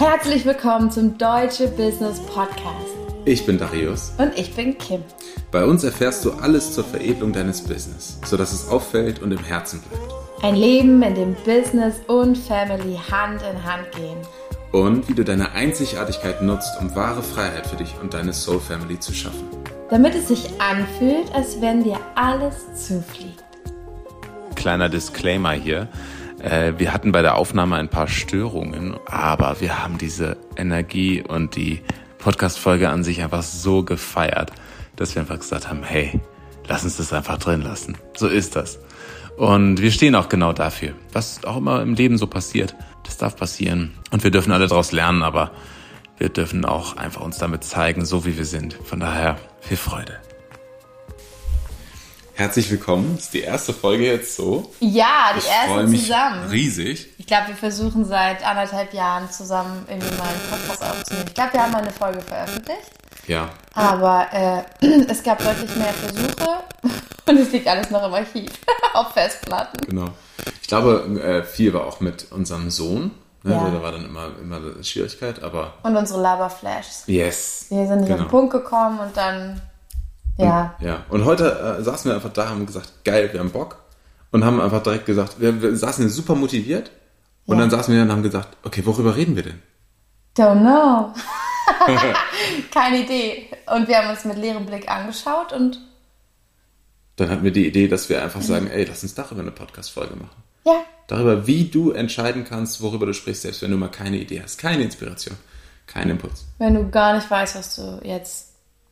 Herzlich willkommen zum Deutsche Business Podcast. Ich bin Darius. Und ich bin Kim. Bei uns erfährst du alles zur Veredelung deines Business, sodass es auffällt und im Herzen bleibt. Ein Leben, in dem Business und Family Hand in Hand gehen. Und wie du deine Einzigartigkeit nutzt, um wahre Freiheit für dich und deine Soul Family zu schaffen. Damit es sich anfühlt, als wenn dir alles zufliegt. Kleiner Disclaimer hier. Äh, wir hatten bei der Aufnahme ein paar Störungen, aber wir haben diese Energie und die Podcast-Folge an sich einfach so gefeiert, dass wir einfach gesagt haben, hey, lass uns das einfach drin lassen. So ist das. Und wir stehen auch genau dafür. Was auch immer im Leben so passiert, das darf passieren. Und wir dürfen alle daraus lernen, aber wir dürfen auch einfach uns damit zeigen, so wie wir sind. Von daher viel Freude. Herzlich willkommen. Das ist die erste Folge jetzt so. Ja, die ich erste mich zusammen. Riesig. Ich glaube, wir versuchen seit anderthalb Jahren zusammen irgendwie mal einen Podcast aufzunehmen. Ich glaube, wir haben mal eine Folge veröffentlicht. Ja. Aber äh, es gab deutlich mehr Versuche und es liegt alles noch im Archiv auf Festplatten. Genau. Ich glaube, äh, viel war auch mit unserem Sohn. Ne? Ja. Da war dann immer, immer eine Schwierigkeit, aber. Und unsere Laberflashs. Yes. Wir sind nicht genau. auf den Punkt gekommen und dann ja. Und, ja. Und heute äh, saßen wir einfach da, haben gesagt, geil, wir haben Bock. Und haben einfach direkt gesagt, wir, wir saßen super motiviert. Und ja. dann saßen wir und haben gesagt, okay, worüber reden wir denn? Don't know. Keine Idee. Und wir haben uns mit leerem Blick angeschaut und. Dann hatten wir die Idee, dass wir einfach sagen, ey, lass uns darüber eine Podcast-Folge machen. Ja. Darüber, wie du entscheiden kannst, worüber du sprichst, selbst wenn du mal keine Idee hast, keine Inspiration, keinen Impuls. Wenn du gar nicht weißt, was du jetzt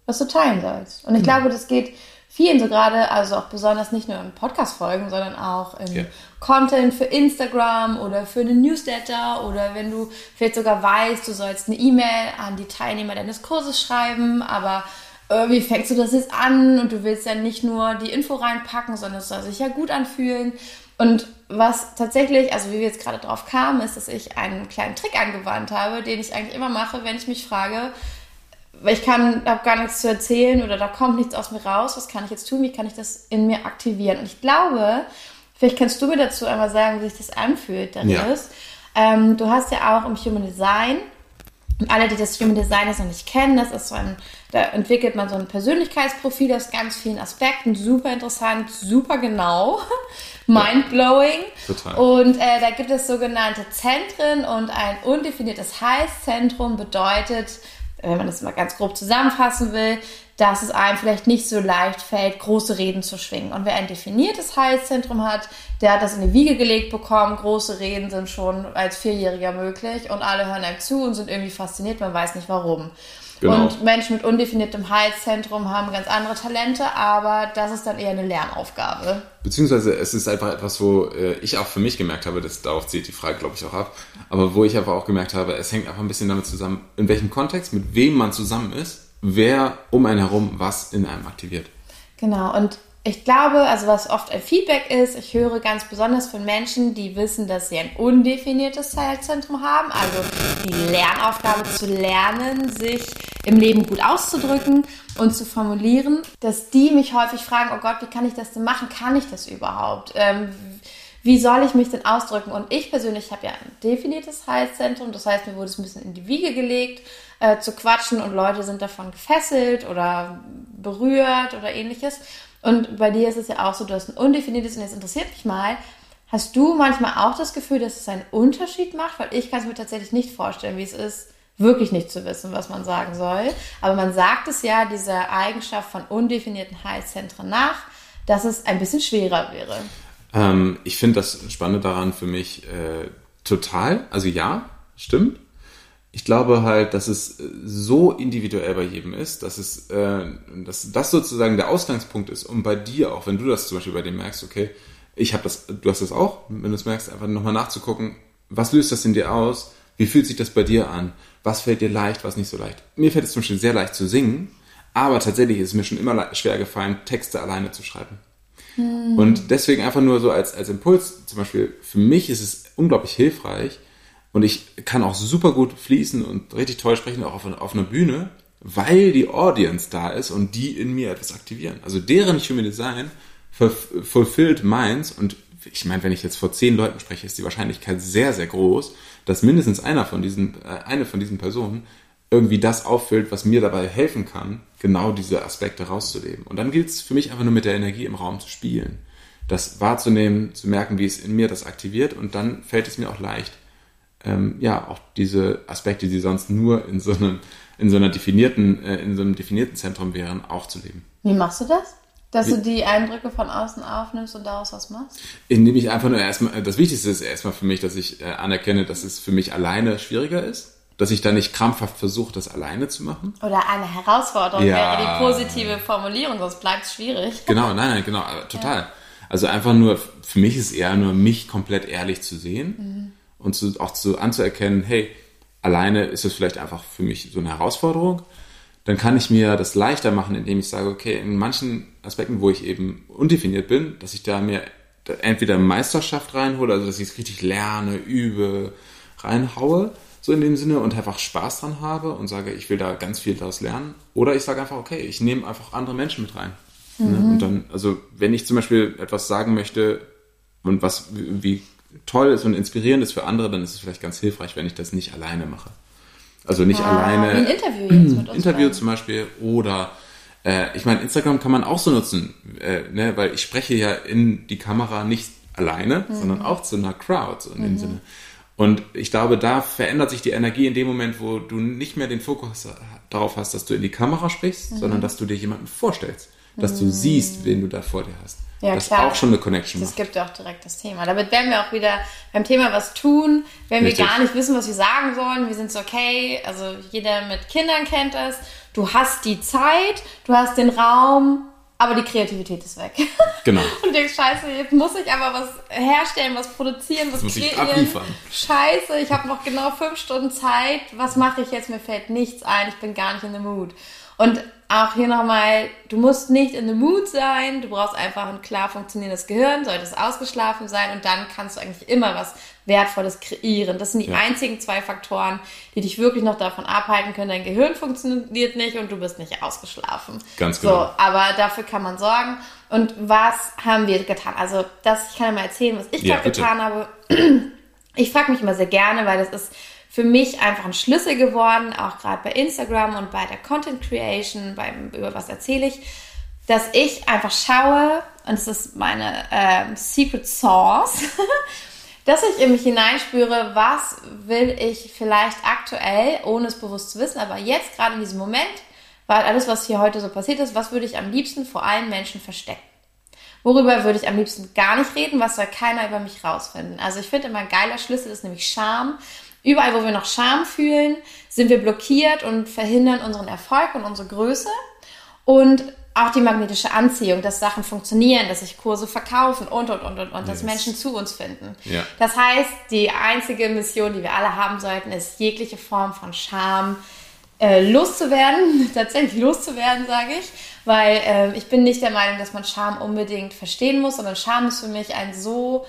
was du teilen sollst. Und ich genau. glaube, das geht vielen so gerade, also auch besonders nicht nur in Podcast-Folgen, sondern auch in ja. Content für Instagram oder für einen Newsletter oder wenn du vielleicht sogar weißt, du sollst eine E-Mail an die Teilnehmer deines Kurses schreiben, aber wie fängst du das jetzt an und du willst ja nicht nur die Info reinpacken, sondern es soll sich ja gut anfühlen. Und was tatsächlich, also wie wir jetzt gerade drauf kamen, ist, dass ich einen kleinen Trick angewandt habe, den ich eigentlich immer mache, wenn ich mich frage, ich kann, habe gar nichts zu erzählen oder da kommt nichts aus mir raus. Was kann ich jetzt tun? Wie kann ich das in mir aktivieren? Und ich glaube, vielleicht kannst du mir dazu einmal sagen, wie sich das anfühlt, Darius. Ja. Ähm, du hast ja auch im Human Design und alle, die das Human Design jetzt noch nicht kennen, das ist so ein, da entwickelt man so ein Persönlichkeitsprofil aus ganz vielen Aspekten, super interessant, super genau, mindblowing. Total. Und äh, da gibt es sogenannte Zentren und ein undefiniertes Heißzentrum bedeutet, wenn man das mal ganz grob zusammenfassen will, dass es einem vielleicht nicht so leicht fällt, große Reden zu schwingen. Und wer ein definiertes Heilszentrum hat, der hat das in die Wiege gelegt bekommen. Große Reden sind schon als Vierjähriger möglich und alle hören einem zu und sind irgendwie fasziniert, man weiß nicht warum. Genau. Und Menschen mit undefiniertem Heilszentrum haben ganz andere Talente, aber das ist dann eher eine Lernaufgabe. Beziehungsweise es ist einfach etwas, wo äh, ich auch für mich gemerkt habe, das darauf zieht die Frage, glaube ich, auch ab, aber wo ich einfach auch gemerkt habe, es hängt einfach ein bisschen damit zusammen, in welchem Kontext, mit wem man zusammen ist, wer um einen herum was in einem aktiviert. Genau, und ich glaube, also was oft ein Feedback ist, ich höre ganz besonders von Menschen, die wissen, dass sie ein undefiniertes Zeitzentrum haben, also die Lernaufgabe zu lernen, sich im Leben gut auszudrücken und zu formulieren, dass die mich häufig fragen, oh Gott, wie kann ich das denn machen? Kann ich das überhaupt? Ähm, wie soll ich mich denn ausdrücken? Und ich persönlich habe ja ein definiertes Heißzentrum, das heißt, mir wurde es ein bisschen in die Wiege gelegt, äh, zu quatschen und Leute sind davon gefesselt oder berührt oder ähnliches. Und bei dir ist es ja auch so, du hast ein undefiniertes und jetzt interessiert mich mal, hast du manchmal auch das Gefühl, dass es einen Unterschied macht? Weil ich kann es mir tatsächlich nicht vorstellen, wie es ist, wirklich nicht zu wissen, was man sagen soll. Aber man sagt es ja dieser Eigenschaft von undefinierten Heißzentren nach, dass es ein bisschen schwerer wäre. Ähm, ich finde das Spannende daran für mich äh, total. Also ja, stimmt ich glaube halt, dass es äh, so individuell bei jedem ist, dass es, äh, dass das sozusagen der Ausgangspunkt ist, um bei dir auch, wenn du das zum Beispiel bei dir merkst, okay, ich habe das, du hast das auch, wenn du es merkst, einfach nochmal nachzugucken, was löst das in dir aus? Wie fühlt sich das bei dir an? Was fällt dir leicht, was nicht so leicht? Mir fällt es zum Beispiel sehr leicht zu singen, aber tatsächlich ist es mir schon immer schwer gefallen, Texte alleine zu schreiben. Hm. Und deswegen einfach nur so als, als Impuls, zum Beispiel, für mich ist es unglaublich hilfreich, und ich kann auch super gut fließen und richtig toll sprechen, auch auf, auf einer Bühne, weil die Audience da ist und die in mir etwas aktivieren. Also deren Human Design fulfilled meins und ich meine, wenn ich jetzt vor zehn Leuten spreche, ist die Wahrscheinlichkeit sehr, sehr groß, dass mindestens einer von diesen, äh, eine von diesen Personen irgendwie das auffüllt, was mir dabei helfen kann, genau diese Aspekte rauszuleben. Und dann gilt es für mich einfach nur mit der Energie im Raum zu spielen. Das wahrzunehmen, zu merken, wie es in mir das aktiviert und dann fällt es mir auch leicht, ähm, ja, auch diese Aspekte, die sonst nur in so einem, in so einer definierten, äh, in so einem definierten Zentrum wären, auch zu leben. Wie machst du das? Dass du die Eindrücke von außen aufnimmst und daraus was machst? Indem ich einfach nur erstmal, das Wichtigste ist erstmal für mich, dass ich äh, anerkenne, dass es für mich alleine schwieriger ist. Dass ich da nicht krampfhaft versuche, das alleine zu machen. Oder eine Herausforderung ja. wäre die positive Formulierung, sonst bleibt es schwierig. Genau, nein, nein, genau, äh, total. Ja. Also einfach nur, für mich ist es eher nur, mich komplett ehrlich zu sehen mhm. und zu, auch zu, anzuerkennen, hey, alleine ist es vielleicht einfach für mich so eine Herausforderung dann kann ich mir das leichter machen, indem ich sage, okay, in manchen Aspekten, wo ich eben undefiniert bin, dass ich da mir entweder Meisterschaft reinhole, also dass ich es richtig lerne, übe, reinhaue, so in dem Sinne und einfach Spaß dran habe und sage, ich will da ganz viel daraus lernen. Oder ich sage einfach, okay, ich nehme einfach andere Menschen mit rein. Ne? Mhm. Und dann, also wenn ich zum Beispiel etwas sagen möchte und was wie toll ist und inspirierend ist für andere, dann ist es vielleicht ganz hilfreich, wenn ich das nicht alleine mache. Also nicht ah, alleine. Ein Interview jetzt mit uns Interview zum Beispiel oder äh, ich meine, Instagram kann man auch so nutzen, äh, ne, weil ich spreche ja in die Kamera nicht alleine, mhm. sondern auch zu einer Crowd so in mhm. dem Sinne. Und ich glaube, da verändert sich die Energie in dem Moment, wo du nicht mehr den Fokus darauf hast, dass du in die Kamera sprichst, mhm. sondern dass du dir jemanden vorstellst, dass du siehst, wen du da vor dir hast. Ja, das klar. auch schon eine Connection Das macht. gibt ja auch direkt das Thema. Damit werden wir auch wieder beim Thema was tun, wenn Richtig. wir gar nicht wissen, was wir sagen sollen. Wir sind so, okay, also jeder mit Kindern kennt das. Du hast die Zeit, du hast den Raum, aber die Kreativität ist weg. Genau. Und denkst, scheiße, jetzt muss ich aber was herstellen, was produzieren, was kreieren. Scheiße, ich habe noch genau fünf Stunden Zeit. Was mache ich jetzt? Mir fällt nichts ein. Ich bin gar nicht in the mood. Und auch hier nochmal, du musst nicht in the mood sein, du brauchst einfach ein klar funktionierendes Gehirn, solltest ausgeschlafen sein und dann kannst du eigentlich immer was Wertvolles kreieren. Das sind die ja. einzigen zwei Faktoren, die dich wirklich noch davon abhalten können. Dein Gehirn funktioniert nicht und du bist nicht ausgeschlafen. Ganz genau. So, aber dafür kann man sorgen. Und was haben wir getan? Also, das, ich kann mal erzählen, was ich ja, gerade getan habe. Ich frage mich immer sehr gerne, weil das ist für mich einfach ein Schlüssel geworden, auch gerade bei Instagram und bei der Content Creation, beim, über was erzähle ich, dass ich einfach schaue, und das ist meine äh, Secret Sauce, dass ich in mich hineinspüre, was will ich vielleicht aktuell, ohne es bewusst zu wissen, aber jetzt gerade in diesem Moment, weil alles, was hier heute so passiert ist, was würde ich am liebsten vor allen Menschen verstecken? Worüber würde ich am liebsten gar nicht reden? Was soll keiner über mich rausfinden? Also ich finde immer ein geiler Schlüssel ist nämlich Scham. Überall, wo wir noch Scham fühlen, sind wir blockiert und verhindern unseren Erfolg und unsere Größe. Und auch die magnetische Anziehung, dass Sachen funktionieren, dass sich Kurse verkaufen und, und, und, und, und, yes. dass Menschen zu uns finden. Ja. Das heißt, die einzige Mission, die wir alle haben sollten, ist jegliche Form von Scham äh, loszuwerden, tatsächlich loszuwerden, sage ich, weil äh, ich bin nicht der Meinung, dass man Scham unbedingt verstehen muss, sondern Scham ist für mich ein so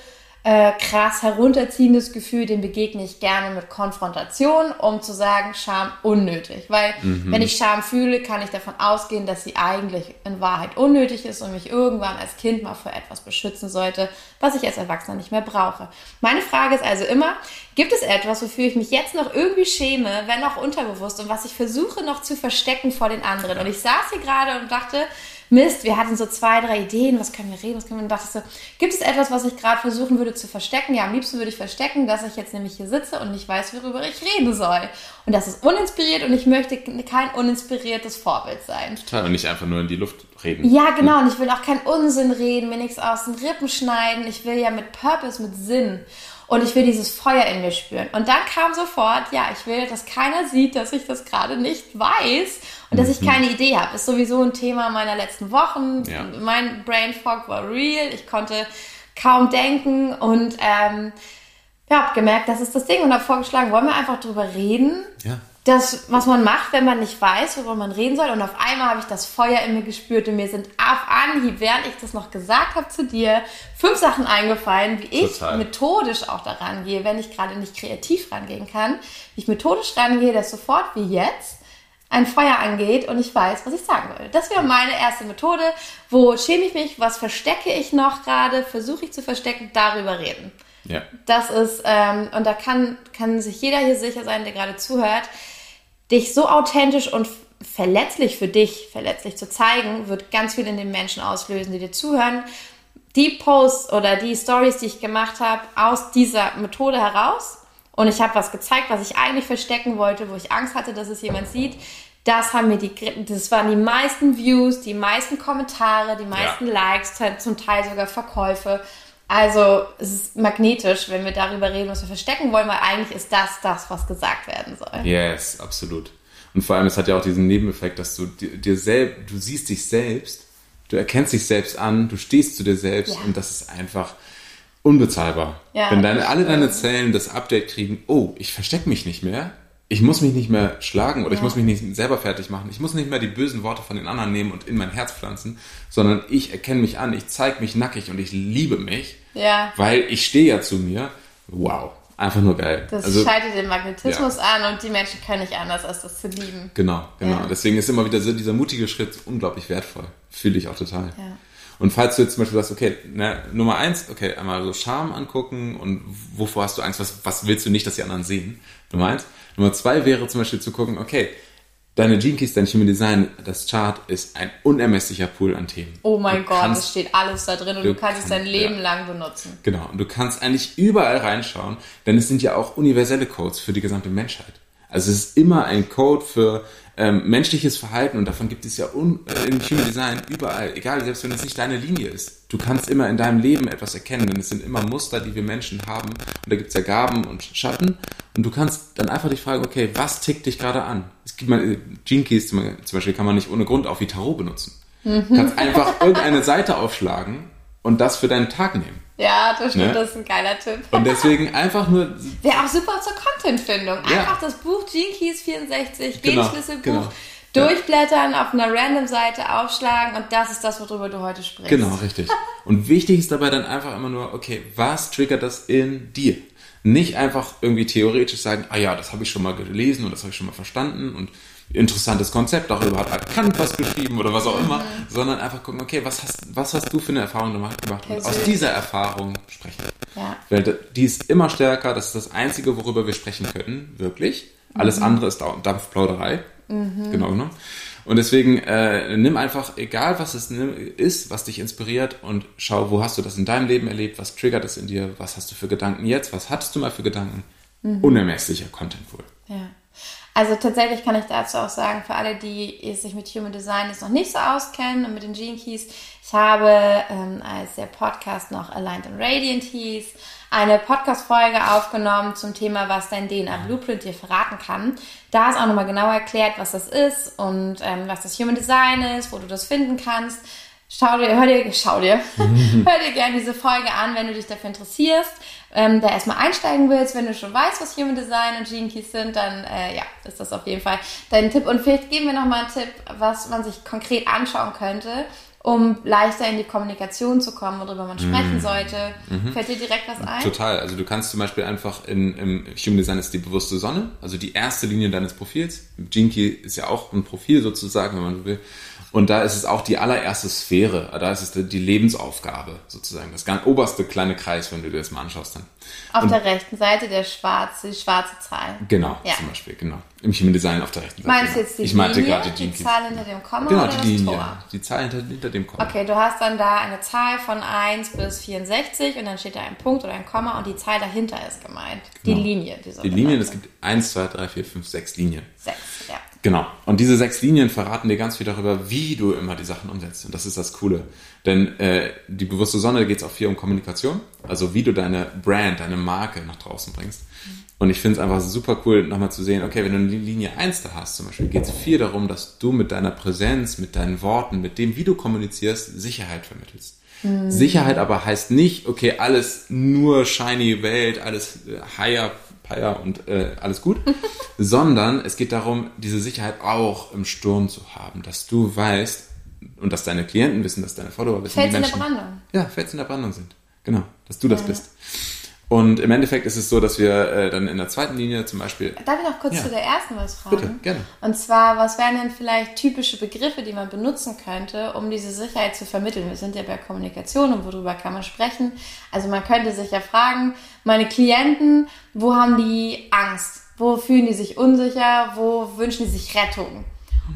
äh, krass herunterziehendes Gefühl, dem begegne ich gerne mit Konfrontation, um zu sagen, Scham unnötig. Weil mhm. wenn ich Scham fühle, kann ich davon ausgehen, dass sie eigentlich in Wahrheit unnötig ist und mich irgendwann als Kind mal vor etwas beschützen sollte, was ich als Erwachsener nicht mehr brauche. Meine Frage ist also immer, gibt es etwas, wofür ich mich jetzt noch irgendwie schäme, wenn auch unterbewusst und was ich versuche noch zu verstecken vor den anderen? Und ich saß hier gerade und dachte, Mist, wir hatten so zwei, drei Ideen, was können wir reden, was können wir, und dachte so, gibt es etwas, was ich gerade versuchen würde zu verstecken? Ja, am liebsten würde ich verstecken, dass ich jetzt nämlich hier sitze und nicht weiß, worüber ich reden soll. Und das ist uninspiriert und ich möchte kein uninspiriertes Vorbild sein. Total, und nicht einfach nur in die Luft reden. Ja, genau, und ich will auch keinen Unsinn reden, mir nichts aus den Rippen schneiden, ich will ja mit Purpose, mit Sinn. Und ich will dieses Feuer in mir spüren. Und dann kam sofort, ja, ich will, dass keiner sieht, dass ich das gerade nicht weiß und dass ich mhm. keine Idee habe. Ist sowieso ein Thema meiner letzten Wochen. Ja. Mein Brain Fog war real. Ich konnte kaum denken und ähm, ja, habe gemerkt, das ist das Ding und habe vorgeschlagen, wollen wir einfach drüber reden? Ja das, was man macht, wenn man nicht weiß, worüber man reden soll. Und auf einmal habe ich das Feuer in mir gespürt und mir sind auf Anhieb, während ich das noch gesagt habe zu dir, fünf Sachen eingefallen, wie ich Total. methodisch auch daran gehe, wenn ich gerade nicht kreativ rangehen kann, wie ich methodisch rangehe, dass sofort wie jetzt ein Feuer angeht und ich weiß, was ich sagen will. Das wäre meine erste Methode. Wo schäme ich mich? Was verstecke ich noch gerade? Versuche ich zu verstecken? Darüber reden. Ja. Das ist, ähm, und da kann, kann sich jeder hier sicher sein, der gerade zuhört, dich so authentisch und verletzlich für dich, verletzlich zu zeigen, wird ganz viel in den Menschen auslösen, die dir zuhören. Die Posts oder die Stories, die ich gemacht habe, aus dieser Methode heraus, und ich habe was gezeigt, was ich eigentlich verstecken wollte, wo ich Angst hatte, dass es jemand sieht. Das haben mir die, das waren die meisten Views, die meisten Kommentare, die meisten ja. Likes, zum Teil sogar Verkäufe. Also es ist magnetisch, wenn wir darüber reden, was wir verstecken wollen, weil eigentlich ist das das, was gesagt werden soll. Yes, absolut. Und vor allem, es hat ja auch diesen Nebeneffekt, dass du dir selbst, du siehst dich selbst, du erkennst dich selbst an, du stehst zu dir selbst ja. und das ist einfach, unbezahlbar. Ja, Wenn deine, alle deine Zellen das Update kriegen, oh, ich verstecke mich nicht mehr, ich muss mich nicht mehr schlagen oder ja. ich muss mich nicht selber fertig machen, ich muss nicht mehr die bösen Worte von den anderen nehmen und in mein Herz pflanzen, sondern ich erkenne mich an, ich zeige mich nackig und ich liebe mich, ja. weil ich stehe ja zu mir. Wow, einfach nur geil. Das also, schaltet den Magnetismus ja. an und die Menschen können nicht anders, als das zu lieben. Genau, genau. Deswegen ist immer wieder so, dieser mutige Schritt unglaublich wertvoll. Fühle ich auch total. Ja. Und falls du jetzt zum Beispiel sagst, okay, na, Nummer eins, okay, einmal so Charme angucken und wovor hast du Angst, was, was willst du nicht, dass die anderen sehen? Nummer eins. Nummer zwei wäre zum Beispiel zu gucken, okay, deine Gene Keys, dein Human Design, das Chart ist ein unermesslicher Pool an Themen. Oh mein du Gott, kannst, es steht alles da drin und du, du kannst es dein Leben ja. lang benutzen. Genau, und du kannst eigentlich überall reinschauen, denn es sind ja auch universelle Codes für die gesamte Menschheit. Also es ist immer ein Code für ähm, menschliches Verhalten, und davon gibt es ja un, äh, im Human Design überall, egal, selbst wenn es nicht deine Linie ist. Du kannst immer in deinem Leben etwas erkennen, denn es sind immer Muster, die wir Menschen haben. Und da gibt es ja Gaben und Schatten. Und du kannst dann einfach dich fragen, okay, was tickt dich gerade an? Es gibt mal, äh, Gene Keys zum Beispiel kann man nicht ohne Grund auch wie Tarot benutzen. Mhm. Du kannst einfach irgendeine Seite aufschlagen und das für deinen Tag nehmen. Ja, das stimmt, ne? das ist ein geiler Tipp. Und deswegen einfach nur. Wäre auch super zur Contentfindung. Einfach ja. das Buch Gene Keys 64, genau, Genschlüsselbuch. Genau. Durchblättern, auf einer random Seite aufschlagen und das ist das, worüber du heute sprichst. Genau, richtig. Und wichtig ist dabei dann einfach immer nur, okay, was triggert das in dir? Nicht einfach irgendwie theoretisch sagen, ah ja, das habe ich schon mal gelesen und das habe ich schon mal verstanden und interessantes Konzept, darüber hat Kant was geschrieben oder was auch immer, mhm. sondern einfach gucken, okay, was hast, was hast du für eine Erfahrung gemacht und aus dieser Erfahrung sprechen. Ja. Weil die ist immer stärker, das ist das Einzige, worüber wir sprechen können, wirklich. Alles mhm. andere ist Dampfplauderei. Mhm. Genau, ne? Und deswegen äh, nimm einfach, egal was es ist, was dich inspiriert und schau, wo hast du das in deinem Leben erlebt, was triggert es in dir, was hast du für Gedanken jetzt, was hattest du mal für Gedanken. Mhm. Unermesslicher Content wohl. Ja. Also tatsächlich kann ich dazu auch sagen, für alle, die sich mit Human Design jetzt noch nicht so auskennen und mit den Gene Keys, ich habe, ähm, als der Podcast noch Aligned and Radiant hieß, eine Podcast-Folge aufgenommen zum Thema, was dein DNA-Blueprint dir verraten kann. Da ist auch nochmal genau erklärt, was das ist und ähm, was das Human Design ist, wo du das finden kannst. Schau dir, hör dir, schau dir, hör dir gerne diese Folge an, wenn du dich dafür interessierst, ähm, da erstmal einsteigen willst. Wenn du schon weißt, was Human Design und Gene Keys sind, dann äh, ja, ist das auf jeden Fall dein Tipp. Und vielleicht geben wir nochmal einen Tipp, was man sich konkret anschauen könnte, um leichter in die Kommunikation zu kommen, worüber man sprechen mhm. sollte. Mhm. Fällt dir direkt was ein? Total. Also du kannst zum Beispiel einfach in, im Human Design ist die bewusste Sonne, also die erste Linie deines Profils. Gene Key ist ja auch ein Profil sozusagen, wenn man will. Und da ist es auch die allererste Sphäre, da ist es die Lebensaufgabe sozusagen, das ganz oberste kleine Kreis, wenn du dir das mal anschaust dann. Auf und der rechten Seite der schwarze, die schwarze Zahl. Genau, ja. zum Beispiel, genau. Im Human Design auf der rechten Seite. Meinst du jetzt die ich meinte Linie, gerade die, die Zahl hinter dem Komma genau, oder die Linie, Tor? Die Zahl hinter, hinter dem Komma. Okay, du hast dann da eine Zahl von 1 bis 64 und dann steht da ein Punkt oder ein Komma und die Zahl dahinter ist gemeint. Genau. Die Linie. Die, die Linie, es gibt 1, 2, 3, 4, 5, 6 Linien. 6, ja. Genau. Und diese sechs Linien verraten dir ganz viel darüber, wie du immer die Sachen umsetzt. Und das ist das Coole. Denn äh, die bewusste Sonne, geht es auch viel um Kommunikation. Also wie du deine Brand, deine Marke nach draußen bringst. Und ich finde es einfach super cool, nochmal zu sehen, okay, wenn du eine Linie 1 da hast zum Beispiel, geht es viel darum, dass du mit deiner Präsenz, mit deinen Worten, mit dem, wie du kommunizierst, Sicherheit vermittelst. Mhm. Sicherheit aber heißt nicht, okay, alles nur shiny Welt, alles äh, higher Paya und äh, alles gut, sondern es geht darum, diese Sicherheit auch im Sturm zu haben, dass du weißt und dass deine Klienten wissen, dass deine Follower wissen, Fels die Menschen, in der Brandung. Ja, Fels in der Brandung sind. Genau, dass du das ja. bist. Und im Endeffekt ist es so, dass wir äh, dann in der zweiten Linie zum Beispiel. Darf ich noch kurz ja. zu der ersten was fragen? Bitte, gerne. Und zwar, was wären denn vielleicht typische Begriffe, die man benutzen könnte, um diese Sicherheit zu vermitteln? Wir sind ja bei Kommunikation und worüber kann man sprechen? Also man könnte sich ja fragen, meine Klienten, wo haben die Angst? Wo fühlen die sich unsicher? Wo wünschen die sich Rettung?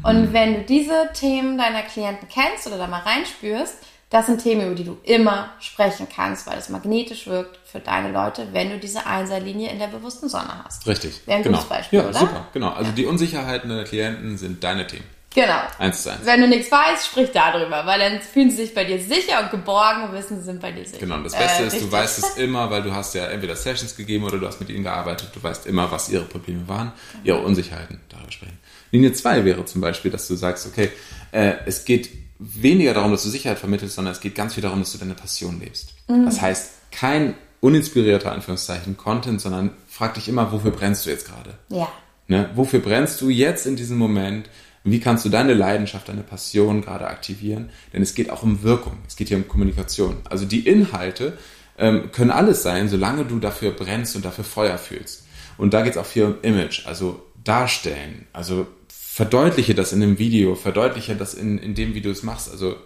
Und mhm. wenn du diese Themen deiner Klienten kennst oder da mal reinspürst, das sind Themen, über die du immer sprechen kannst, weil es magnetisch wirkt für deine Leute, wenn du diese Einserlinie in der bewussten Sonne hast. Richtig. Wäre ein genau. gutes Beispiel, ja, oder? Super, genau. Also ja. die Unsicherheiten deiner Klienten sind deine Themen. Genau. Eins zu eins. Wenn du nichts weißt, sprich darüber, weil dann fühlen sie sich bei dir sicher und geborgen und wissen, sie sind bei dir sicher. Genau, und das Beste äh, ist, richtig. du weißt es immer, weil du hast ja entweder Sessions gegeben oder du hast mit ihnen gearbeitet. Du weißt immer, was ihre Probleme waren, ihre Unsicherheiten, darüber sprechen. Linie 2 wäre zum Beispiel, dass du sagst, okay, äh, es geht weniger darum, dass du Sicherheit vermittelst, sondern es geht ganz viel darum, dass du deine Passion lebst. Mhm. Das heißt, kein uninspirierter Anführungszeichen Content, sondern frag dich immer, wofür brennst du jetzt gerade? Ja. Ne? Wofür brennst du jetzt in diesem Moment? Wie kannst du deine Leidenschaft, deine Passion gerade aktivieren? Denn es geht auch um Wirkung. Es geht hier um Kommunikation. Also die Inhalte ähm, können alles sein, solange du dafür brennst und dafür Feuer fühlst. Und da geht es auch viel um Image, also darstellen. Also verdeutliche das in dem Video, verdeutliche das in, in dem, wie du es machst. Also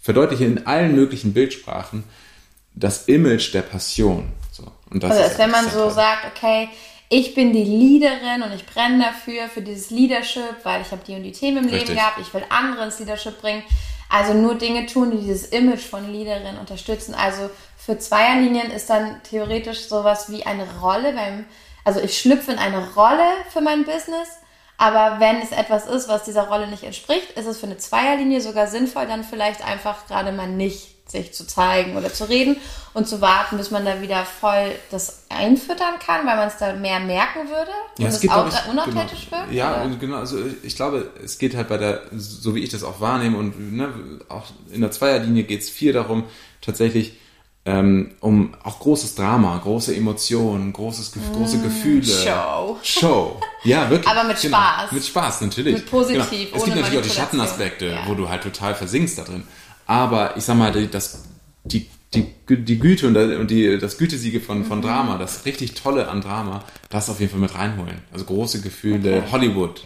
verdeutliche in allen möglichen Bildsprachen das Image der Passion. So. Und das also, ist wenn man so sagt, okay, ich bin die Leaderin und ich brenne dafür, für dieses Leadership, weil ich habe die und die Themen im Richtig. Leben gehabt, ich will andere ins Leadership bringen. Also nur Dinge tun, die dieses Image von Leaderin unterstützen. Also für Zweierlinien ist dann theoretisch sowas wie eine Rolle beim, also ich schlüpfe in eine Rolle für mein Business aber wenn es etwas ist, was dieser Rolle nicht entspricht, ist es für eine Zweierlinie sogar sinnvoll, dann vielleicht einfach gerade mal nicht sich zu zeigen oder zu reden und zu warten, bis man da wieder voll das einfüttern kann, weil man es da mehr merken würde ja, und es, geht, auch ich, unauthentisch genau, wird? Ja, oder? genau. Also ich glaube, es geht halt bei der, so wie ich das auch wahrnehme und ne, auch in der Zweierlinie geht es viel darum, tatsächlich ähm, um auch großes Drama, große Emotionen, großes, mm, große Gefühle. Show. Show. Ja, wirklich. Aber mit genau. Spaß. Mit Spaß, natürlich. Mit positiv. Genau. Es gibt natürlich auch die Schattenaspekte, ja. wo du halt total versinkst da drin. Aber ich sag mal, das, die, die, die Güte und die, das Gütesiege von, von mhm. Drama, das richtig Tolle an Drama, das auf jeden Fall mit reinholen. Also große Gefühle, okay. Hollywood.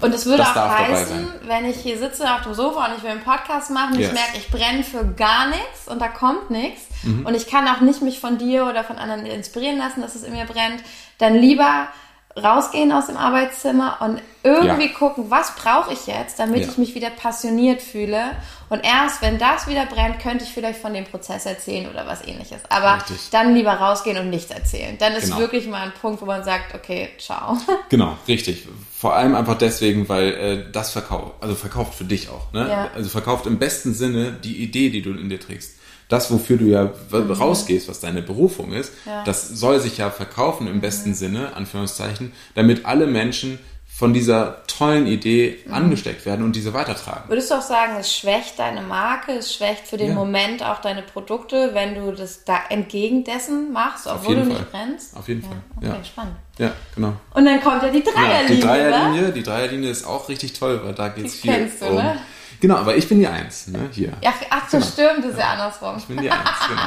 Und es würde das auch heißen, wenn ich hier sitze auf dem Sofa und ich will einen Podcast machen yes. ich merke, ich brenne für gar nichts und da kommt nichts mhm. und ich kann auch nicht mich von dir oder von anderen inspirieren lassen, dass es in mir brennt, dann lieber rausgehen aus dem Arbeitszimmer und irgendwie ja. gucken, was brauche ich jetzt, damit ja. ich mich wieder passioniert fühle. Und erst wenn das wieder brennt, könnte ich vielleicht von dem Prozess erzählen oder was ähnliches. Aber richtig. dann lieber rausgehen und nichts erzählen. Dann ist genau. wirklich mal ein Punkt, wo man sagt, okay, ciao. Genau, richtig. Vor allem einfach deswegen, weil äh, das verkauft, also verkauft für dich auch. Ne? Ja. Also verkauft im besten Sinne die Idee, die du in dir trägst das, wofür du ja mhm. rausgehst, was deine Berufung ist, ja. das soll sich ja verkaufen im besten mhm. Sinne, Anführungszeichen, damit alle Menschen von dieser tollen Idee mhm. angesteckt werden und diese weitertragen. Würdest du auch sagen, es schwächt deine Marke, es schwächt für den ja. Moment auch deine Produkte, wenn du das da entgegen dessen machst, obwohl du Fall. nicht brennst? Auf jeden ja. Fall. Okay, ja. spannend. Ja, genau. Und dann kommt ja die Dreierlinie. die Dreierlinie, die Dreierlinie ist auch richtig toll, weil da geht es viel kennst du, um. Ne? Genau, aber ich bin die Eins, ne, hier. Ja, ach so, genau. stimmt, das ist ja andersrum. Ich bin die Eins, genau.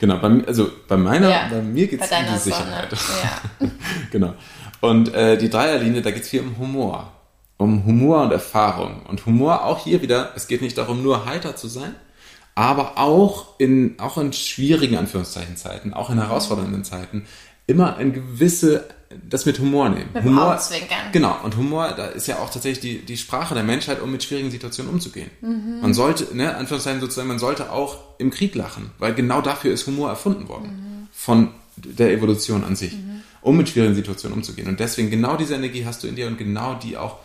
Genau, bei, also bei meiner, ja, bei mir geht es um die Sicherheit. Ja. genau. Und äh, die Dreierlinie, da geht es viel um Humor. Um Humor und Erfahrung. Und Humor auch hier wieder, es geht nicht darum, nur heiter zu sein, aber auch in, auch in schwierigen Anführungszeichen Zeiten, auch in herausfordernden Zeiten, immer eine gewisse das mit Humor nehmen. Mit Humor, Augenzwinkern. Genau, und Humor, da ist ja auch tatsächlich die, die Sprache der Menschheit, um mit schwierigen Situationen umzugehen. Mhm. Man sollte, ne, Anführungszeichen sozusagen, man sollte auch im Krieg lachen, weil genau dafür ist Humor erfunden worden. Mhm. Von der Evolution an sich, mhm. um mit schwierigen Situationen umzugehen. Und deswegen genau diese Energie hast du in dir und genau die auch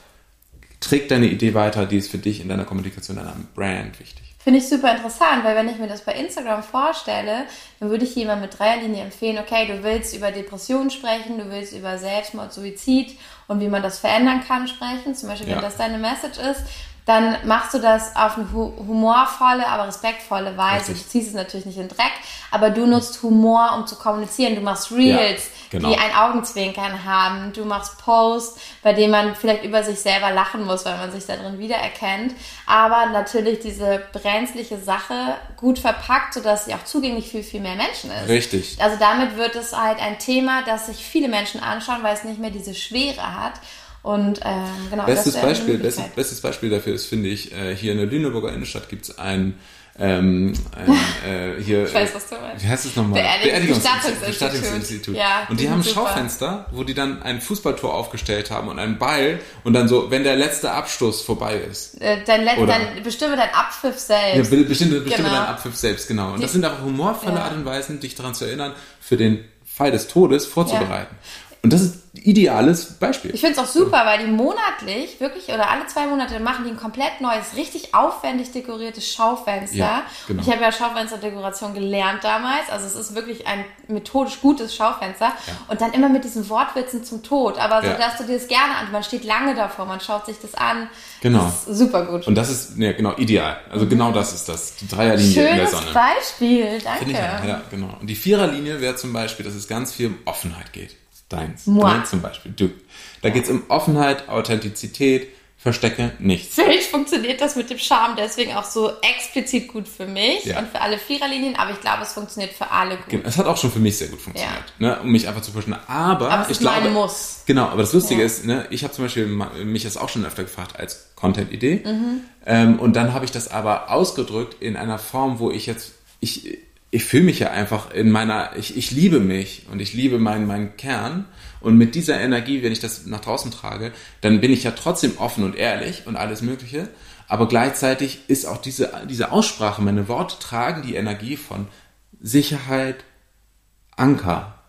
trägt deine Idee weiter, die ist für dich in deiner Kommunikation, deiner Brand wichtig. Finde ich super interessant, weil wenn ich mir das bei Instagram vorstelle, dann würde ich jemand mit Dreierlinie empfehlen, okay, du willst über Depressionen sprechen, du willst über Selbstmord, Suizid und wie man das verändern kann sprechen, zum Beispiel, wenn ja. das deine Message ist, dann machst du das auf eine humorvolle, aber respektvolle Weise. Richtig. Du ziehst es natürlich nicht in den Dreck, aber du nutzt Humor, um zu kommunizieren. Du machst Reels, ja, genau. die ein Augenzwinkern haben. Du machst Posts, bei denen man vielleicht über sich selber lachen muss, weil man sich da drin wiedererkennt. Aber natürlich diese brenzliche Sache gut verpackt, sodass sie auch zugänglich für viel mehr Menschen ist. Richtig. Also damit wird es halt ein Thema, das sich viele Menschen anschauen, weil es nicht mehr diese Schwere hat. Und ähm, genau, bestes Beispiel, bestes, bestes Beispiel dafür ist, finde ich, äh, hier in der Lüneburger Innenstadt gibt es ein ähm, äh, hier, ich weiß, was du meinst. Wie heißt es nochmal? Beerdigungsbestattungsinstitut. Bestattungsinstitut. Ja, und die, die haben ein Schaufenster, wo die dann ein Fußballtor aufgestellt haben und einen Ball und dann so, wenn der letzte Abstoß vorbei ist. Äh, dein, Let dann bestimme deinen Abpfiff selbst. Ja, bestimme, bestimme genau. deinen Abpfiff selbst, genau. Und die, das sind auch humorvolle ja. Art und Weisen, dich daran zu erinnern, für den Fall des Todes vorzubereiten. Ja. Und das ist ein ideales Beispiel. Ich finde es auch super, weil die monatlich, wirklich, oder alle zwei Monate machen die ein komplett neues, richtig aufwendig dekoriertes Schaufenster. Ja, genau. Ich habe ja Schaufensterdekoration gelernt damals. Also es ist wirklich ein methodisch gutes Schaufenster. Ja. Und dann immer mit diesen Wortwitzen zum Tod. Aber so, ja. dass du dir das gerne an. Man steht lange davor, man schaut sich das an. Genau. Das ist super gut. Und das ist, ja, genau, ideal. Also genau das ist das. Die Dreierlinie Schönes in der Sonne. Beispiel, danke. Ich, ja, genau. Und die Viererlinie wäre zum Beispiel, dass es ganz viel um Offenheit geht. Deins. Ne, zum Beispiel. Du. Da geht es um Offenheit, Authentizität, verstecke nichts. Für mich funktioniert das mit dem Charme deswegen auch so explizit gut für mich ja. und für alle Viererlinien, aber ich glaube, es funktioniert für alle gut. Es hat auch schon für mich sehr gut funktioniert, ja. ne, um mich einfach zu pushen. Aber, aber es ich ist glaube, Muss. Genau, aber das Lustige ja. ist, ne, ich habe zum Beispiel mich das auch schon öfter gefragt als Content-Idee mhm. ähm, und dann habe ich das aber ausgedrückt in einer Form, wo ich jetzt ich ich fühle mich ja einfach in meiner, ich, ich liebe mich und ich liebe meinen, meinen Kern. Und mit dieser Energie, wenn ich das nach draußen trage, dann bin ich ja trotzdem offen und ehrlich und alles Mögliche. Aber gleichzeitig ist auch diese, diese Aussprache, meine Worte tragen die Energie von Sicherheit, Anker,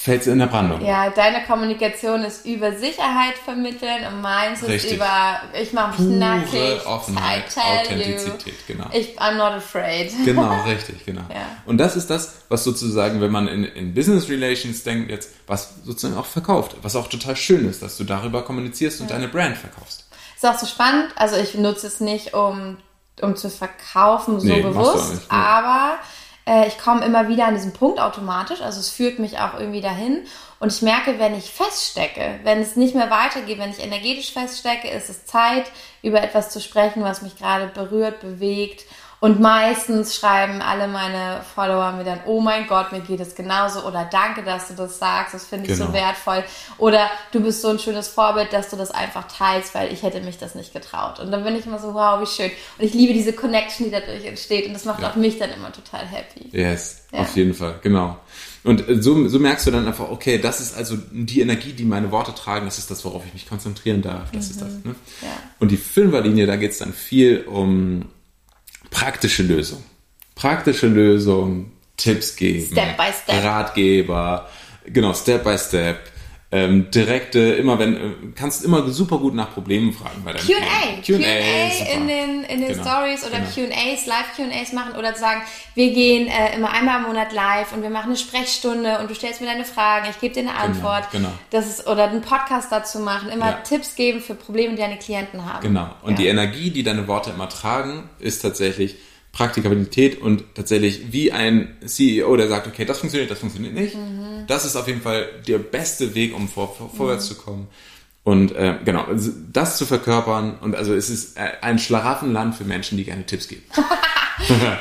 fällt in der Brandung. Ja, deine Kommunikation ist über Sicherheit vermitteln und meins ist Richtig. über, ich mache mich nackig, Offenheit, Authentizität, you. genau. Ich, I'm not afraid. Genau, richtig, genau. Ja. Und das ist das, was sozusagen, wenn man in, in Business Relations denkt, jetzt, was sozusagen auch verkauft, was auch total schön ist, dass du darüber kommunizierst und ja. deine Brand verkaufst. Ist auch so spannend, also ich nutze es nicht, um, um zu verkaufen, so nee, bewusst, nicht, nee. aber äh, ich komme immer wieder an diesen Punkt automatisch. Also es führt mich auch irgendwie dahin. Und ich merke, wenn ich feststecke, wenn es nicht mehr weitergeht, wenn ich energetisch feststecke, ist es Zeit, über etwas zu sprechen, was mich gerade berührt, bewegt und meistens schreiben alle meine Follower mir dann, oh mein Gott, mir geht es genauso oder danke, dass du das sagst, das finde ich genau. so wertvoll. Oder du bist so ein schönes Vorbild, dass du das einfach teilst, weil ich hätte mich das nicht getraut. Und dann bin ich immer so, wow, wie schön. Und ich liebe diese Connection, die dadurch entsteht. Und das macht ja. auch mich dann immer total happy. Yes, ja. auf jeden Fall, genau. Und äh, so, so merkst du dann einfach, okay, das ist also die Energie, die meine Worte tragen, das ist das, worauf ich mich konzentrieren darf. Das mhm. ist das. Ne? Ja. Und die Fünferlinie, da geht es dann viel um praktische Lösung. Praktische Lösung, Tipps geben, Step by Step. Ratgeber, genau, Step by Step. Ähm, direkte, immer wenn, äh, kannst immer super gut nach Problemen fragen bei Q&A. Q&A in den, in den genau. Stories oder genau. Q&As, Live-Q&As machen oder sagen, wir gehen äh, immer einmal im Monat live und wir machen eine Sprechstunde und du stellst mir deine Fragen, ich gebe dir eine genau, Antwort. Genau, genau. Das ist, oder einen Podcast dazu machen, immer ja. Tipps geben für Probleme, die deine Klienten haben. Genau. Und ja. die Energie, die deine Worte immer tragen, ist tatsächlich, Praktikabilität und tatsächlich wie ein CEO, der sagt, okay, das funktioniert, das funktioniert nicht. Mhm. Das ist auf jeden Fall der beste Weg, um vor, vor, vorwärts mhm. zu kommen. Und äh, genau, also das zu verkörpern und also es ist äh, ein Schlaraffenland für Menschen, die gerne Tipps geben.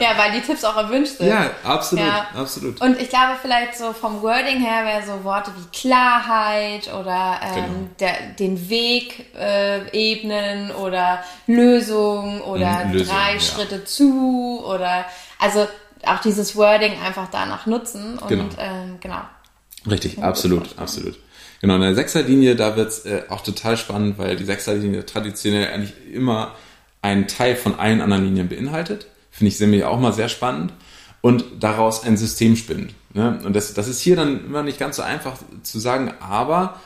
ja, weil die Tipps auch erwünscht sind. Ja, absolut, ja. absolut. Und ich glaube vielleicht so vom Wording her wäre so Worte wie Klarheit oder ähm, genau. der, den Weg äh, ebnen oder Lösung oder mhm, Lösung, drei ja. Schritte zu oder also auch dieses Wording einfach danach nutzen und genau. Ähm, genau. Richtig, absolut, absolut. Genau, in der Sechserlinie, da wird's äh, auch total spannend, weil die Sechserlinie traditionell eigentlich immer einen Teil von allen anderen Linien beinhaltet. Finde ich nämlich auch mal sehr spannend. Und daraus ein System spinnt. Ne? Und das, das ist hier dann immer nicht ganz so einfach zu sagen, aber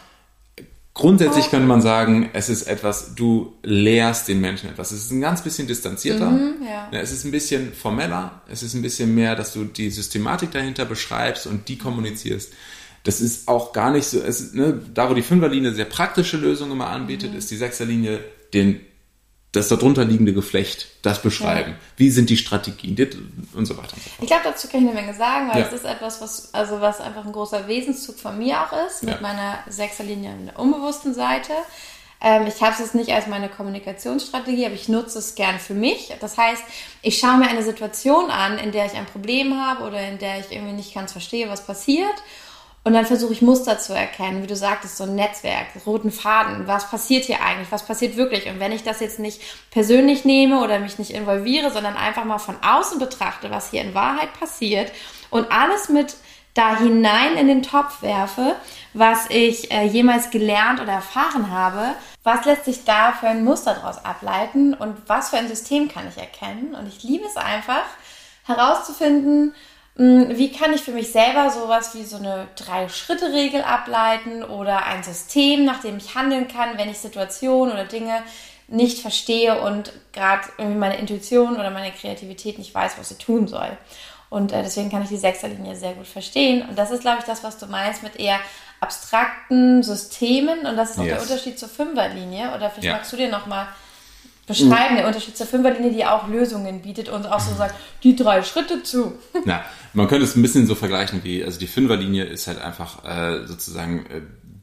grundsätzlich könnte man sagen, es ist etwas, du lehrst den Menschen etwas. Es ist ein ganz bisschen distanzierter. Mhm, ja. Ne, es ist ein bisschen formeller. Es ist ein bisschen mehr, dass du die Systematik dahinter beschreibst und die kommunizierst. Das ist auch gar nicht so, es, ne, da wo die Fünferlinie sehr praktische Lösungen immer anbietet, mhm. ist die Sechserlinie den das darunter liegende Geflecht, das beschreiben. Ja. Wie sind die Strategien und so weiter und so. Ich glaube, dazu kann ich eine Menge sagen, weil ja. es ist etwas, was, also was einfach ein großer Wesenszug von mir auch ist, mit ja. meiner Sechserlinie an der unbewussten Seite. Ähm, ich habe es jetzt nicht als meine Kommunikationsstrategie, aber ich nutze es gern für mich. Das heißt, ich schaue mir eine Situation an, in der ich ein Problem habe oder in der ich irgendwie nicht ganz verstehe, was passiert und dann versuche ich Muster zu erkennen, wie du sagtest, so ein Netzwerk, roten Faden. Was passiert hier eigentlich? Was passiert wirklich? Und wenn ich das jetzt nicht persönlich nehme oder mich nicht involviere, sondern einfach mal von außen betrachte, was hier in Wahrheit passiert und alles mit da hinein in den Topf werfe, was ich äh, jemals gelernt oder erfahren habe, was lässt sich da für ein Muster daraus ableiten und was für ein System kann ich erkennen? Und ich liebe es einfach herauszufinden, wie kann ich für mich selber sowas wie so eine Drei-Schritte-Regel ableiten oder ein System, nach dem ich handeln kann, wenn ich Situationen oder Dinge nicht verstehe und gerade irgendwie meine Intuition oder meine Kreativität nicht weiß, was sie tun soll. Und äh, deswegen kann ich die Sechserlinie sehr gut verstehen. Und das ist, glaube ich, das, was du meinst mit eher abstrakten Systemen. Und das ist auch yes. der Unterschied zur Fünferlinie. Oder vielleicht ja. magst du dir nochmal beschreiben, der Unterschied zur Fünferlinie, die auch Lösungen bietet und auch so sagt, die drei Schritte zu. Na, man könnte es ein bisschen so vergleichen wie, also die Fünferlinie ist halt einfach äh, sozusagen äh,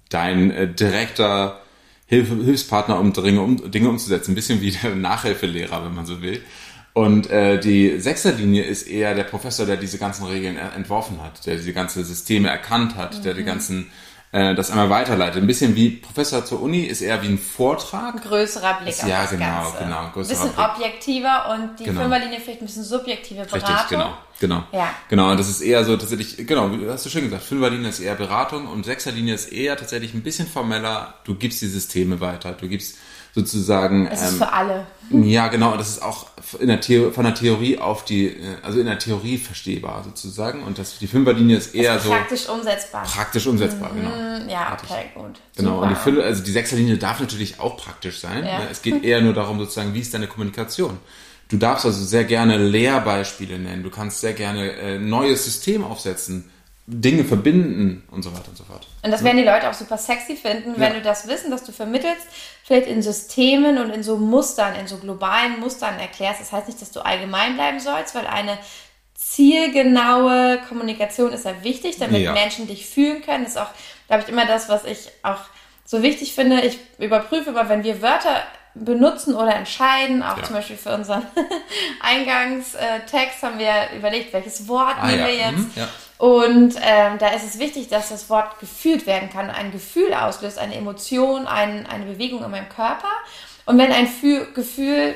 dein äh, direkter Hilf Hilfspartner, um Dinge, um Dinge umzusetzen. Ein bisschen wie der Nachhilfelehrer, wenn man so will. Und äh, die Sechserlinie ist eher der Professor, der diese ganzen Regeln entworfen hat, der diese ganzen Systeme erkannt hat, mhm. der die mhm. ganzen äh, das einmal weiterleitet. Ein bisschen wie Professor zur Uni ist eher wie ein Vortrag. Ein größerer Blick ist, auf ja, das genau, Ganze. genau. Ein bisschen Blick. objektiver und die genau. Fünferlinie vielleicht ein bisschen subjektive Beratung. Richtig, genau. Genau. Ja. Genau, und das ist eher so tatsächlich, genau, hast du schön gesagt, Fünferlinie ist eher Beratung und Sechserlinie ist eher tatsächlich ein bisschen formeller. Du gibst die Systeme weiter, du gibst sozusagen. Es ist ähm, für alle. Ja, genau. Das ist auch in der Theorie, von der Theorie auf die, äh, also in der Theorie verstehbar sozusagen. Und das, die Fünferlinie ist eher ist so. Praktisch umsetzbar. Praktisch umsetzbar, mhm, genau. Ja, okay, gut. Genau. Super. Und die Fünfer, also die Sechserlinie darf natürlich auch praktisch sein. Ja. Ne? Es geht eher nur darum, sozusagen, wie ist deine Kommunikation? Du darfst also sehr gerne Lehrbeispiele nennen. Du kannst sehr gerne äh, neues System aufsetzen Dinge verbinden und so weiter und so fort. Und das werden die Leute auch super sexy finden, wenn ja. du das Wissen, das du vermittelst, vielleicht in Systemen und in so Mustern, in so globalen Mustern erklärst. Das heißt nicht, dass du allgemein bleiben sollst, weil eine zielgenaue Kommunikation ist ja wichtig, damit ja. Menschen dich fühlen können. Das ist auch, glaube ich, immer das, was ich auch so wichtig finde. Ich überprüfe immer, wenn wir Wörter benutzen oder entscheiden. Auch ja. zum Beispiel für unseren Eingangstext haben wir überlegt, welches Wort ah, nehmen wir jetzt. Mhm, ja. Und ähm, da ist es wichtig, dass das Wort gefühlt werden kann. Ein Gefühl auslöst, eine Emotion, ein, eine Bewegung in meinem Körper. Und wenn ein Fühl, Gefühl,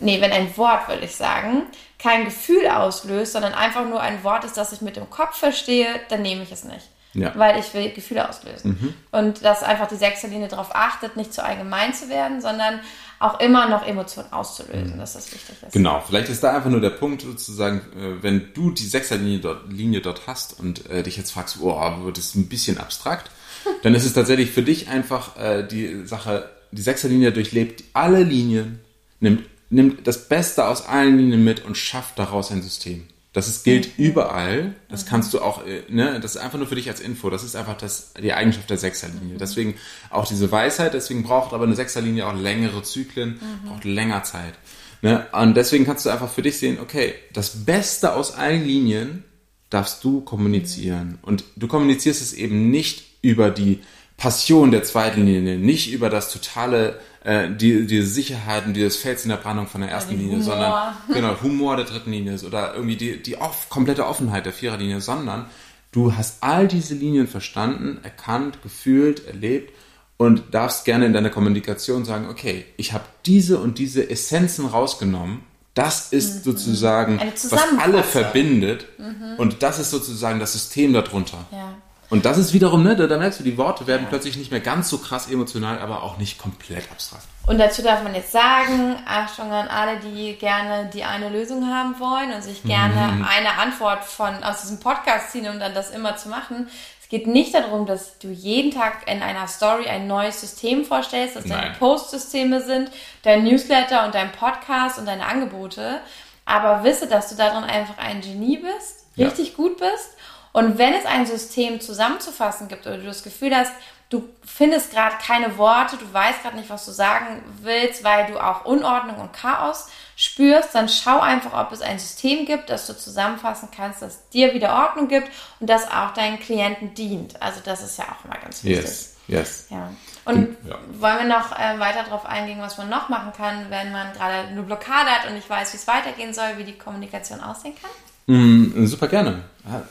nee, wenn ein Wort, würde ich sagen, kein Gefühl auslöst, sondern einfach nur ein Wort ist, das ich mit dem Kopf verstehe, dann nehme ich es nicht. Ja. Weil ich will Gefühle auslösen. Mhm. Und dass einfach die Sechserlinie darauf achtet, nicht zu allgemein zu werden, sondern auch immer noch Emotionen auszulösen, mhm. dass das wichtig ist. Genau, vielleicht ist da einfach nur der Punkt sozusagen, äh, wenn du die Sechserlinie dort, Linie dort hast und äh, dich jetzt fragst, oh, wird es ein bisschen abstrakt, dann ist es tatsächlich für dich einfach äh, die Sache, die Sechserlinie durchlebt alle Linien, nimmt, nimmt das Beste aus allen Linien mit und schafft daraus ein System. Das ist, gilt mhm. überall. Das mhm. kannst du auch, äh, ne, das ist einfach nur für dich als Info. Das ist einfach das, die Eigenschaft der Sechserlinie. Mhm. Deswegen auch diese Weisheit, deswegen braucht aber eine Sechserlinie auch längere Zyklen, mhm. braucht länger Zeit. Ne? Und deswegen kannst du einfach für dich sehen, okay, das Beste aus allen Linien darfst du kommunizieren. Und du kommunizierst es eben nicht über die Passion der zweiten Linie, nicht über das totale äh, die, die Sicherheit und dieses Fels in der Brandung von der ersten Linie, Humor. sondern genau, Humor der dritten Linie oder irgendwie die, die off, komplette Offenheit der Viererlinie, sondern du hast all diese Linien verstanden, erkannt, gefühlt, erlebt und darfst gerne in deiner Kommunikation sagen, okay, ich habe diese und diese Essenzen rausgenommen. Das ist mhm. sozusagen, was alle verbindet. Mhm. Und das ist sozusagen das System darunter. Ja. Und das ist wiederum, ne, da, da merkst du, die Worte werden ja. plötzlich nicht mehr ganz so krass emotional, aber auch nicht komplett abstrakt. Und dazu darf man jetzt sagen, Achtung an alle, die gerne die eine Lösung haben wollen und sich gerne mhm. eine Antwort von aus diesem Podcast ziehen, um dann das immer zu machen. Es geht nicht darum, dass du jeden Tag in einer Story ein neues System vorstellst, dass deine Post-Systeme sind, dein Newsletter und dein Podcast und deine Angebote. Aber wisse, dass du darin einfach ein Genie bist, richtig ja. gut bist Und wenn es ein System zusammenzufassen gibt oder du das Gefühl hast, du findest gerade keine Worte, du weißt gerade nicht, was du sagen willst, weil du auch Unordnung und Chaos spürst, dann schau einfach, ob es ein System gibt, das du zusammenfassen kannst, das dir wieder Ordnung gibt und das auch deinen Klienten dient. Also das ist ja auch immer ganz wichtig. Yes, yes. Ja. Und ja. wollen wir noch äh, weiter darauf eingehen, was man noch machen kann, wenn man gerade eine Blockade hat und nicht weiß, wie es weitergehen soll, wie die Kommunikation aussehen kann? Mm, super gerne.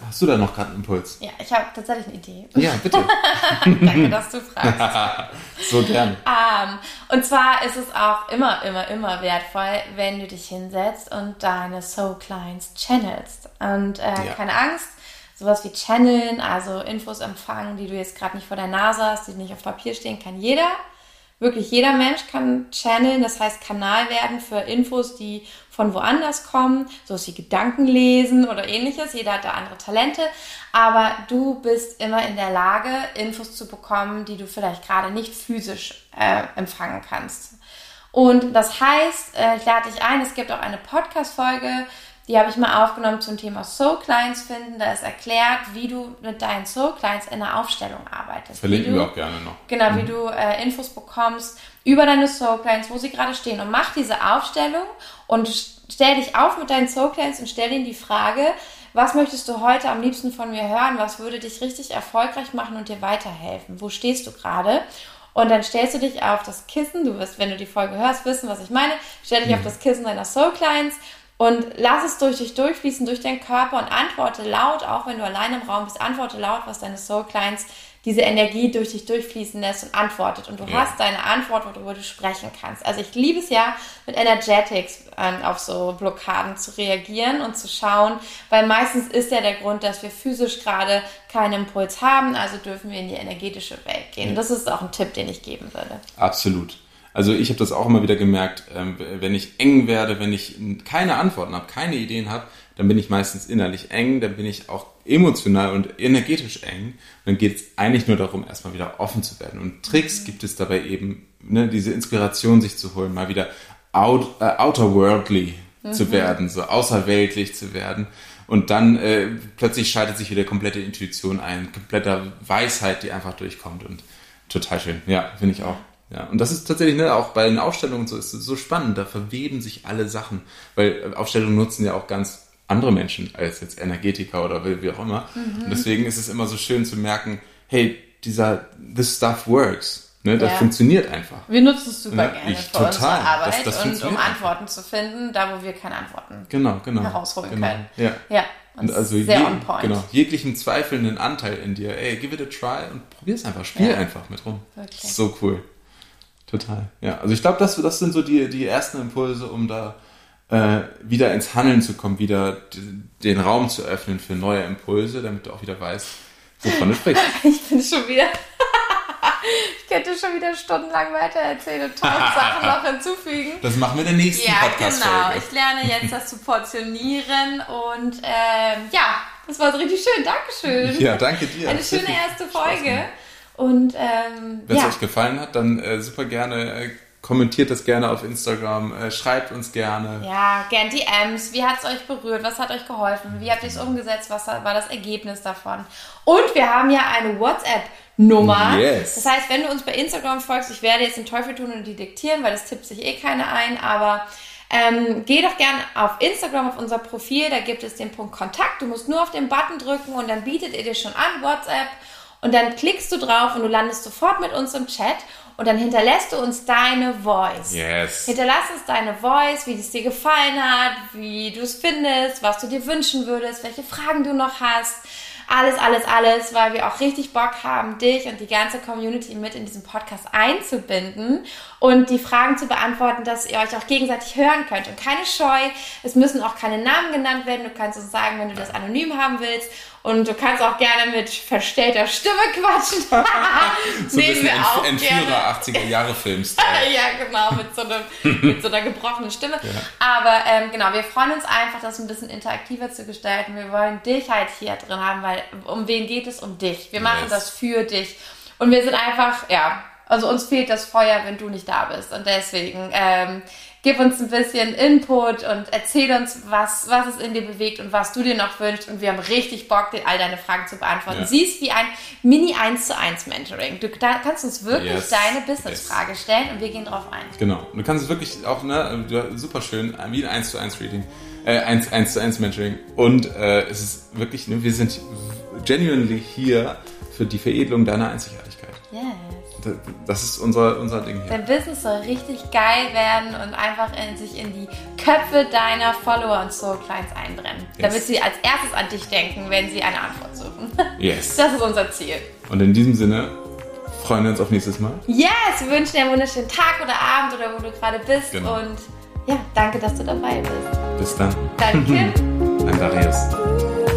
Hast du da noch gerade einen Impuls? Ja, ich habe tatsächlich eine Idee. Ja, bitte. Danke, dass du fragst. so gern. Um, und zwar ist es auch immer, immer, immer wertvoll, wenn du dich hinsetzt und deine Soul Clients channelst. Und äh, ja. keine Angst, sowas wie channeln, also Infos empfangen, die du jetzt gerade nicht vor der Nase hast, die nicht auf Papier stehen, kann jeder. Wirklich jeder Mensch kann channeln, das heißt Kanal werden für Infos, die von woanders kommen, so wie Gedanken lesen oder ähnliches. Jeder hat da andere Talente, aber du bist immer in der Lage, Infos zu bekommen, die du vielleicht gerade nicht physisch äh, empfangen kannst. Und das heißt, äh, ich lade dich ein, es gibt auch eine Podcast-Folge, die habe ich mal aufgenommen zum Thema Soul Clients finden. Da ist erklärt, wie du mit deinen Soul Clients in der Aufstellung arbeitest. Verlinken wir auch gerne noch. Genau, mhm. wie du äh, Infos bekommst über deine Soul Clients, wo sie gerade stehen. Und mach diese Aufstellung und stell dich auf mit deinen Soul Clients und stell ihnen die Frage, was möchtest du heute am liebsten von mir hören? Was würde dich richtig erfolgreich machen und dir weiterhelfen? Wo stehst du gerade? Und dann stellst du dich auf das Kissen, du wirst, wenn du die Folge hörst, wissen, was ich meine, stell dich mhm. auf das Kissen deiner Soul Clients und lass es durch dich durchfließen, durch deinen Körper und antworte laut, auch wenn du allein im Raum bist, antworte laut, was deine Soul Clients diese Energie durch dich durchfließen lässt und antwortet. Und du ja. hast deine Antwort, worüber du sprechen kannst. Also ich liebe es ja, mit Energetics ähm, auf so Blockaden zu reagieren und zu schauen, weil meistens ist ja der Grund, dass wir physisch gerade keinen Impuls haben, also dürfen wir in die energetische Welt gehen. Ja. Das ist auch ein Tipp, den ich geben würde. Absolut. Also ich habe das auch immer wieder gemerkt, ähm, wenn ich eng werde, wenn ich keine Antworten habe, keine Ideen habe, dann bin ich meistens innerlich eng, dann bin ich auch emotional und energetisch eng. Und dann geht es eigentlich nur darum, erstmal wieder offen zu werden. Und Tricks gibt es dabei eben, ne, diese Inspiration sich zu holen, mal wieder out, äh, outerworldly mhm. zu werden, so außerweltlich zu werden. Und dann äh, plötzlich schaltet sich wieder komplette Intuition ein, kompletter Weisheit, die einfach durchkommt. Und total schön. Ja, finde ich auch. Ja, und das ist tatsächlich, ne, auch bei den Aufstellungen so, ist so spannend, da verweben sich alle Sachen, weil Aufstellungen nutzen ja auch ganz andere Menschen als jetzt Energetiker oder wie auch immer. Mhm. Und deswegen ist es immer so schön zu merken, hey, dieser, this stuff works. Ne, das ja. funktioniert einfach. Wir nutzen es super ne? gerne ich, für total. unsere Arbeit das, das und um Antworten zu finden, da wo wir keine Antworten genau, genau, herausholen genau. können. Ja. ja. Und also sehr je, on point. Genau, jeglichen zweifelnden Anteil in dir, ey, give it a try und probier es einfach, spiel ja. einfach mit rum. Wirklich. So cool. Total. Ja, also ich glaube, das, das sind so die, die ersten Impulse, um da äh, wieder ins Handeln zu kommen, wieder den Raum zu öffnen für neue Impulse, damit du auch wieder weißt, wovon du sprichst. ich bin schon wieder. ich könnte schon wieder stundenlang weiter erzählen und tausend Sachen noch hinzufügen. Das machen wir in der nächsten ja, podcast genau. Ich lerne jetzt das zu portionieren und ähm, ja, das war so richtig schön. Dankeschön. Ja, danke dir. Eine schöne erste Folge. Und ähm, wenn es ja. euch gefallen hat, dann äh, super gerne. Äh, kommentiert das gerne auf Instagram, äh, schreibt uns gerne. Ja, gern DMs. Wie hat es euch berührt? Was hat euch geholfen? Wie habt ihr es umgesetzt? Was war das Ergebnis davon? Und wir haben ja eine WhatsApp-Nummer. Yes. Das heißt, wenn du uns bei Instagram folgst, ich werde jetzt den Teufel tun und die diktieren, weil das tippt sich eh keiner ein, aber ähm, geh doch gern auf Instagram, auf unser Profil, da gibt es den Punkt Kontakt. Du musst nur auf den Button drücken und dann bietet ihr dir schon an, WhatsApp. Und dann klickst du drauf und du landest sofort mit uns im Chat und dann hinterlässt du uns deine Voice. Yes. Hinterlass uns deine Voice, wie es dir gefallen hat, wie du es findest, was du dir wünschen würdest, welche Fragen du noch hast. Alles, alles, alles, weil wir auch richtig Bock haben, dich und die ganze Community mit in diesen Podcast einzubinden und die Fragen zu beantworten, dass ihr euch auch gegenseitig hören könnt. Und keine Scheu, es müssen auch keine Namen genannt werden. Du kannst uns sagen, wenn du das anonym haben willst. Und du kannst auch gerne mit verstellter Stimme quatschen. so ein bisschen wir Entführer 80er Jahre Films. ja, genau, mit so, einem, mit so einer gebrochenen Stimme. Ja. Aber ähm, genau, wir freuen uns einfach, das ein bisschen interaktiver zu gestalten. Wir wollen dich halt hier drin haben, weil um wen geht es? Um dich. Wir machen yes. das für dich. Und wir sind einfach, ja, Also uns fehlt das Feuer, wenn du nicht da bist. Und deswegen ähm, gib uns ein bisschen Input und erzähl uns, was, was es in dir bewegt und was du dir noch wünschst. Und wir haben richtig Bock, dir all deine Fragen zu beantworten. Ja. Siehst wie ein Mini 1 zu 1 Mentoring. Du kannst uns wirklich yes. deine Business-Frage yes. stellen und wir gehen drauf ein. Genau. Du kannst es wirklich auch, ne, super schön, wie ein 1 zu 1 Reading. Äh, 1, 1 zu 1 Mentoring. Und äh, es ist wirklich, ne, wir sind genuinely hier für die Veredelung deiner Einzigartigkeit. Yes. Das ist unser, unser Ding hier. Dein Business soll richtig geil werden und einfach in, sich in die Köpfe deiner Follower und Soul Clients einbrennen. Yes. Damit sie als erstes an dich denken, wenn sie eine Antwort suchen. Yes. Das ist unser Ziel. Und in diesem Sinne freuen wir uns auf nächstes Mal. Yes, wir wünschen dir einen wunderschönen Tag oder Abend oder wo du gerade bist. Genau. Und ja, danke, dass du dabei bist. Bis dann. Danke. Dein Darius.